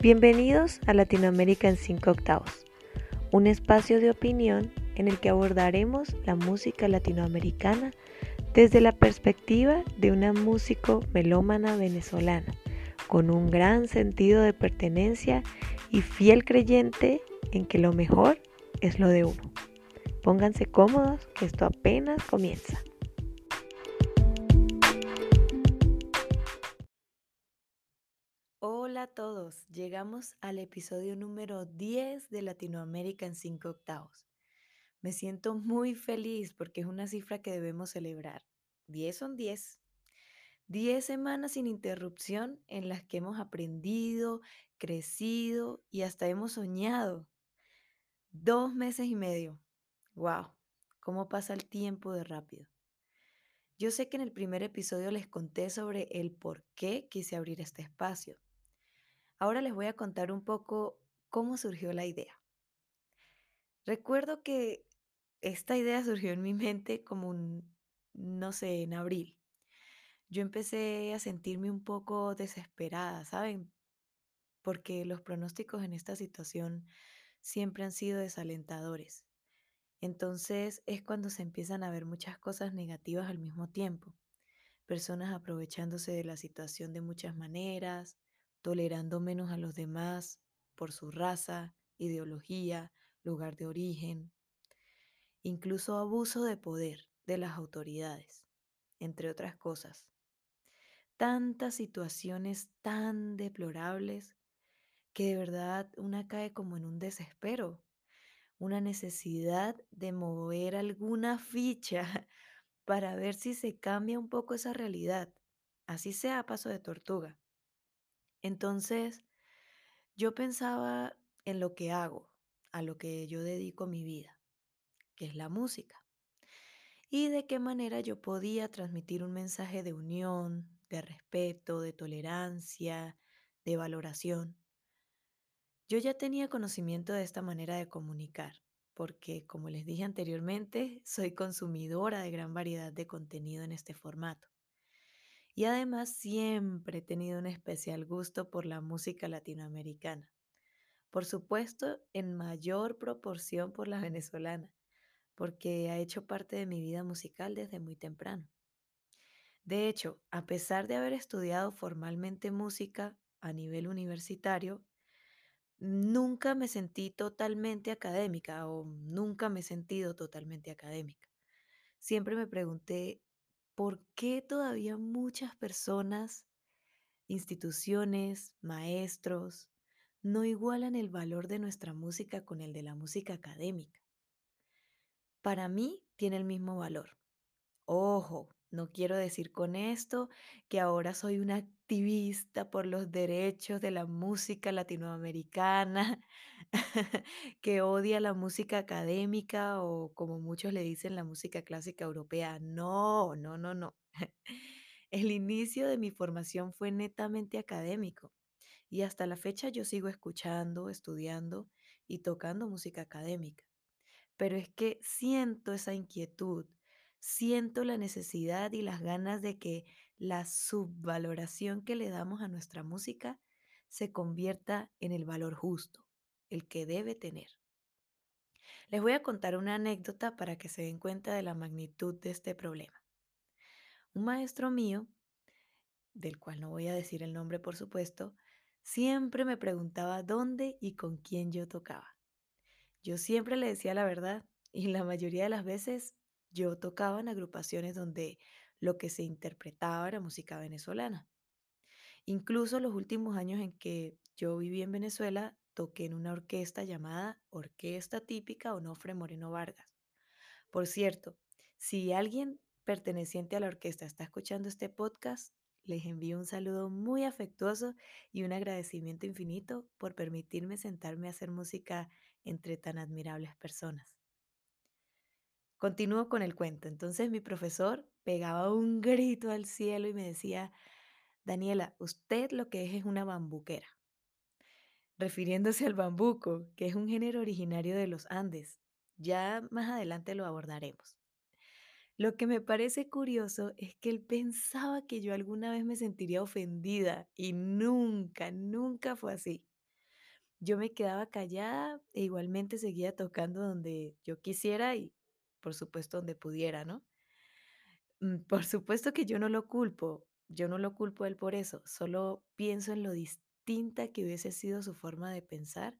Bienvenidos a Latinoamérica en 5 octavos, un espacio de opinión en el que abordaremos la música latinoamericana desde la perspectiva de una músico melómana venezolana, con un gran sentido de pertenencia y fiel creyente en que lo mejor es lo de uno. Pónganse cómodos, que esto apenas comienza. Hola a todos, llegamos al episodio número 10 de Latinoamérica en 5 octavos. Me siento muy feliz porque es una cifra que debemos celebrar. 10 son 10. 10 semanas sin interrupción en las que hemos aprendido, crecido y hasta hemos soñado. Dos meses y medio. ¡Wow! ¿Cómo pasa el tiempo de rápido? Yo sé que en el primer episodio les conté sobre el por qué quise abrir este espacio. Ahora les voy a contar un poco cómo surgió la idea. Recuerdo que esta idea surgió en mi mente como un, no sé, en abril. Yo empecé a sentirme un poco desesperada, ¿saben? Porque los pronósticos en esta situación siempre han sido desalentadores. Entonces es cuando se empiezan a ver muchas cosas negativas al mismo tiempo. Personas aprovechándose de la situación de muchas maneras, tolerando menos a los demás por su raza, ideología, lugar de origen, incluso abuso de poder de las autoridades, entre otras cosas. Tantas situaciones tan deplorables que de verdad una cae como en un desespero, una necesidad de mover alguna ficha para ver si se cambia un poco esa realidad, así sea a paso de tortuga. Entonces, yo pensaba en lo que hago, a lo que yo dedico mi vida, que es la música, y de qué manera yo podía transmitir un mensaje de unión, de respeto, de tolerancia, de valoración. Yo ya tenía conocimiento de esta manera de comunicar, porque como les dije anteriormente, soy consumidora de gran variedad de contenido en este formato. Y además siempre he tenido un especial gusto por la música latinoamericana. Por supuesto, en mayor proporción por la venezolana, porque ha hecho parte de mi vida musical desde muy temprano. De hecho, a pesar de haber estudiado formalmente música a nivel universitario, nunca me sentí totalmente académica o nunca me he sentido totalmente académica. Siempre me pregunté ¿por qué todavía muchas personas, instituciones, maestros, no igualan el valor de nuestra música con el de la música académica? Para mí tiene el mismo valor. Ojo, no quiero decir con esto que ahora soy una activista por los derechos de la música latinoamericana, que odia la música académica o como muchos le dicen la música clásica europea. No, no, no, no. El inicio de mi formación fue netamente académico y hasta la fecha yo sigo escuchando, estudiando y tocando música académica. Pero es que siento esa inquietud siento la necesidad y las ganas de que la subvaloración que le damos a nuestra música se convierta en el valor justo, el que debe tener. Les voy a contar una anécdota para que se den cuenta de la magnitud de este problema. Un maestro mío, del cual no voy a decir el nombre por supuesto, siempre me preguntaba dónde y con quién yo tocaba. Yo siempre le decía la verdad y la mayoría de las veces yo tocaba en agrupaciones donde lo que se interpretaba era música venezolana. Incluso los últimos años en que yo viví en Venezuela, toqué en una orquesta llamada Orquesta Típica Onofre Moreno Vargas. Por cierto, si alguien perteneciente a la orquesta está escuchando este podcast, les envío un saludo muy afectuoso y un agradecimiento infinito por permitirme sentarme a hacer música entre tan admirables personas. Continúo con el cuento. Entonces mi profesor pegaba un grito al cielo y me decía, Daniela, usted lo que es es una bambuquera, refiriéndose al bambuco, que es un género originario de los Andes. Ya más adelante lo abordaremos. Lo que me parece curioso es que él pensaba que yo alguna vez me sentiría ofendida y nunca, nunca fue así. Yo me quedaba callada e igualmente seguía tocando donde yo quisiera y, por supuesto, donde pudiera, ¿no? Mm, por supuesto que yo no lo culpo, yo no lo culpo a él por eso, solo pienso en lo distinta que hubiese sido su forma de pensar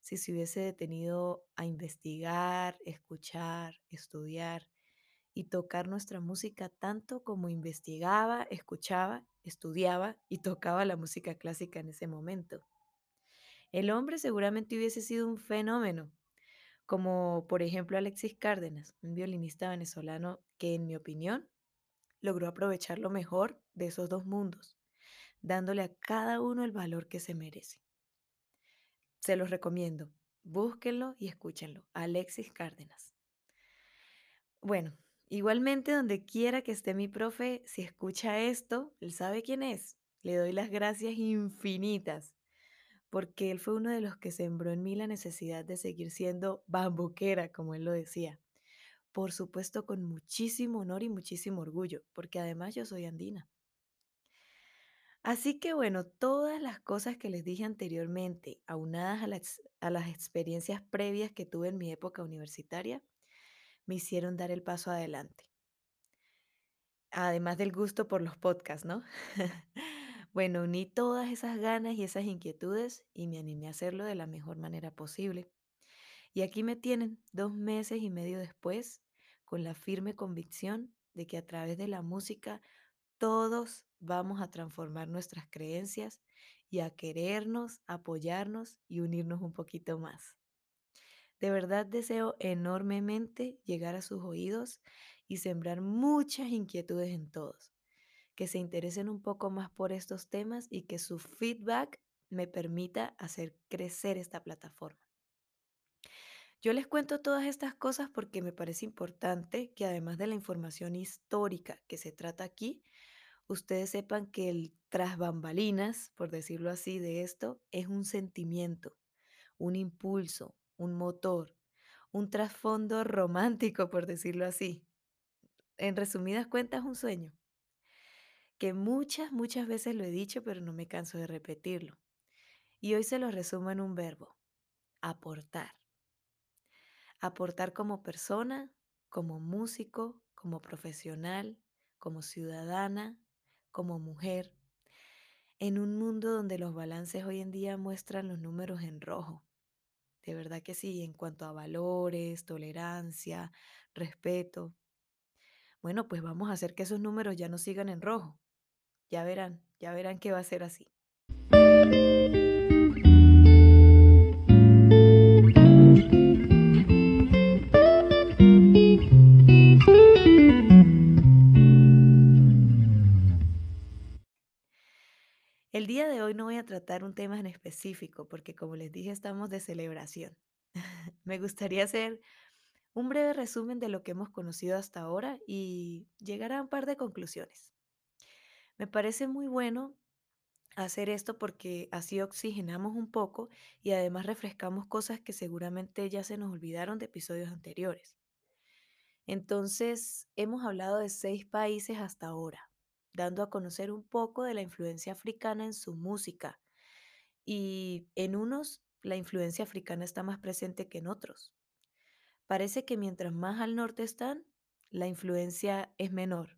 si se hubiese detenido a investigar, escuchar, estudiar y tocar nuestra música tanto como investigaba, escuchaba, estudiaba y tocaba la música clásica en ese momento. El hombre seguramente hubiese sido un fenómeno, como por ejemplo Alexis Cárdenas, un violinista venezolano que en mi opinión logró aprovechar lo mejor de esos dos mundos, dándole a cada uno el valor que se merece. Se los recomiendo, búsquenlo y escúchenlo, Alexis Cárdenas. Bueno, igualmente donde quiera que esté mi profe, si escucha esto, él sabe quién es. Le doy las gracias infinitas, porque él fue uno de los que sembró en mí la necesidad de seguir siendo bambuquera, como él lo decía. Por supuesto, con muchísimo honor y muchísimo orgullo, porque además yo soy andina. Así que bueno, todas las cosas que les dije anteriormente, aunadas a las, a experiencias previas que tuve en mi época universitaria, me hicieron dar el paso adelante. Además del gusto por los podcasts, ¿no? Bueno, uní todas esas ganas y esas inquietudes y me animé a hacerlo de la mejor manera posible. Y aquí me tienen, dos meses y medio después, con la firme convicción de que a través de la música todos vamos a transformar nuestras creencias y a querernos, apoyarnos y unirnos un poquito más. De verdad deseo enormemente llegar a sus oídos y sembrar muchas inquietudes en todos, que se interesen un poco más por estos temas y que su feedback me permita hacer crecer esta plataforma. Yo les cuento todas estas cosas porque me parece importante que además de la información histórica que se trata aquí, ustedes sepan que el tras bambalinas, por decirlo así, de esto es un sentimiento, un impulso, un motor, un trasfondo romántico, por decirlo así. En resumidas cuentas, un sueño, que muchas, muchas veces lo he dicho, pero no me canso de repetirlo. Y hoy se lo resumo en un verbo, aportar. Aportar como persona, como músico, como profesional, como ciudadana, como mujer, en un mundo donde los balances hoy en día muestran los números en rojo. De verdad que sí, en cuanto a valores, tolerancia, respeto. Bueno, pues vamos a hacer que esos números ya no sigan en rojo. Ya verán, ya verán que va a ser así. El día de hoy no voy a tratar un tema en específico porque como les dije estamos de celebración. Me gustaría hacer un breve resumen de lo que hemos conocido hasta ahora y llegar a un par de conclusiones. Me parece muy bueno hacer esto porque así oxigenamos un poco y además refrescamos cosas que seguramente ya se nos olvidaron de episodios anteriores. Entonces, hemos hablado de seis países hasta ahora, dando a conocer un poco de la influencia africana en su música. Y en unos, la influencia africana está más presente que en otros. Parece que mientras más al norte están, la influencia es menor,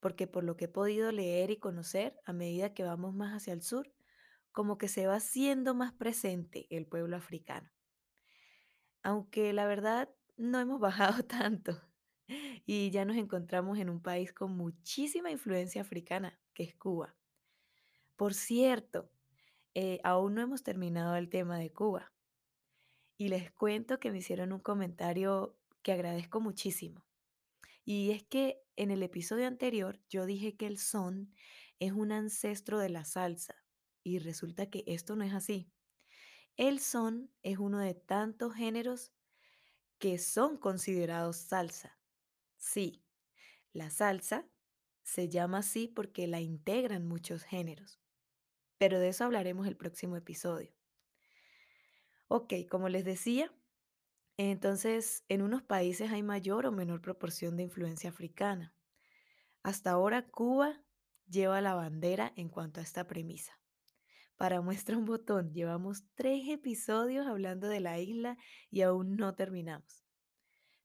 porque por lo que he podido leer y conocer, a medida que vamos más hacia el sur, como que se va haciendo más presente el pueblo africano. Aunque la verdad no hemos bajado tanto y ya nos encontramos en un país con muchísima influencia africana, que es Cuba. Por cierto, eh, aún no hemos terminado el tema de Cuba y les cuento que me hicieron un comentario que agradezco muchísimo. Y es que en el episodio anterior yo dije que el son es un ancestro de la salsa y resulta que esto no es así. El son es uno de tantos géneros que son considerados salsa. Sí, la salsa se llama así porque la integran muchos géneros, pero de eso hablaremos el próximo episodio. Ok, como les decía, entonces en unos países hay mayor o menor proporción de influencia africana. Hasta ahora Cuba lleva la bandera en cuanto a esta premisa. Para muestra un botón, llevamos tres episodios hablando de la isla y aún no terminamos.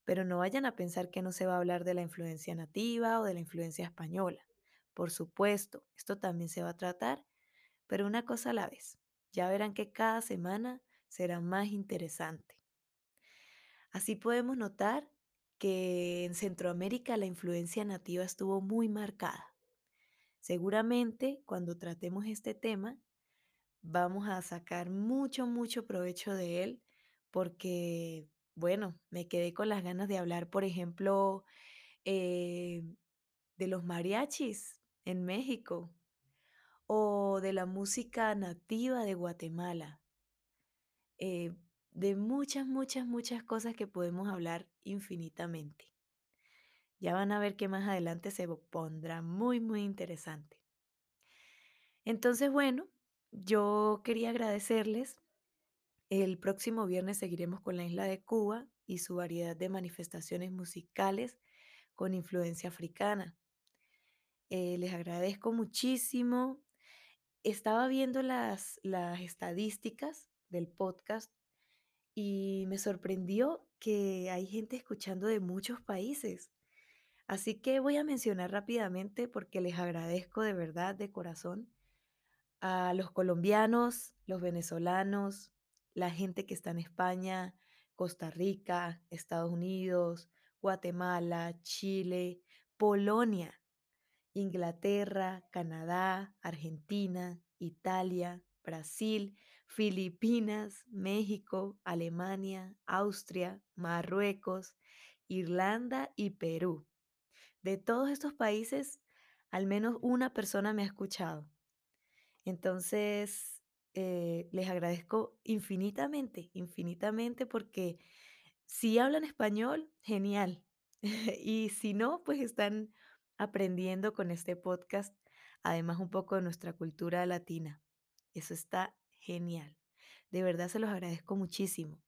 Pero no vayan a pensar que no se va a hablar de la influencia nativa o de la influencia española. Por supuesto, esto también se va a tratar, pero una cosa a la vez. Ya verán que cada semana será más interesante. Así podemos notar que en Centroamérica la influencia nativa estuvo muy marcada. Seguramente cuando tratemos este tema vamos a sacar mucho, mucho provecho de él porque, bueno, me quedé con las ganas de hablar, por ejemplo, eh, de los mariachis en México o de la música nativa de Guatemala. Eh, de muchas, muchas, muchas cosas que podemos hablar infinitamente. Ya van a ver que más adelante se pondrá muy, muy interesante. Entonces, bueno, yo quería agradecerles. El próximo viernes seguiremos con la isla de Cuba y su variedad de manifestaciones musicales con influencia africana. Eh, les agradezco muchísimo. Estaba viendo las, las estadísticas del podcast y me sorprendió que hay gente escuchando de muchos países. Así que voy a mencionar rápidamente porque les agradezco de verdad, de corazón, a los colombianos, los venezolanos, la gente que está en España, Costa Rica, Estados Unidos, Guatemala, Chile, Polonia, Inglaterra, Canadá, Argentina, Italia, Brasil, Filipinas, México, Alemania, Austria, Marruecos, Irlanda y Perú. De todos estos países, al menos una persona me ha escuchado. Entonces, eh, les agradezco infinitamente, infinitamente porque si hablan español, genial. y si no, pues están aprendiendo con este podcast, además un poco de nuestra cultura latina. Eso está genial. De verdad se los agradezco muchísimo.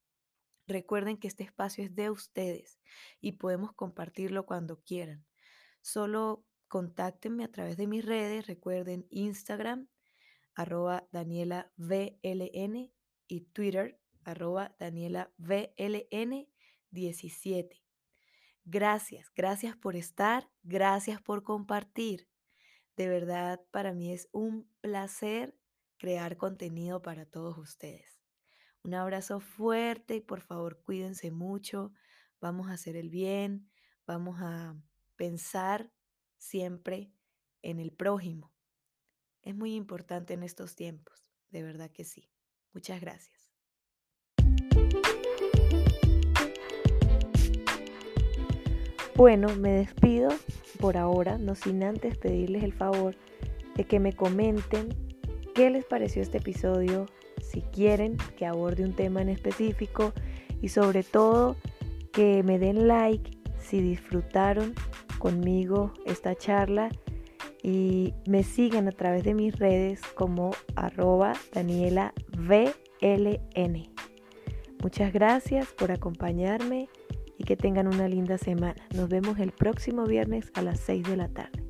Recuerden que este espacio es de ustedes y podemos compartirlo cuando quieran. Solo contáctenme a través de mis redes, recuerden Instagram, arroba Daniela y Twitter, arroba Daniela VLN 17. Gracias, gracias por estar, gracias por compartir. De verdad, para mí es un placer crear contenido para todos ustedes. Un abrazo fuerte y por favor cuídense mucho. Vamos a hacer el bien, vamos a pensar siempre en el prójimo. Es muy importante en estos tiempos, de verdad que sí. Muchas gracias. Bueno, me despido por ahora, no sin antes pedirles el favor de que me comenten qué les pareció este episodio, si quieren que aborde un tema en específico y sobre todo que me den like si disfrutaron conmigo esta charla y me sigan a través de mis redes como arroba Daniela VLN. Muchas gracias por acompañarme y que tengan una linda semana. Nos vemos el próximo viernes a las 6 de la tarde.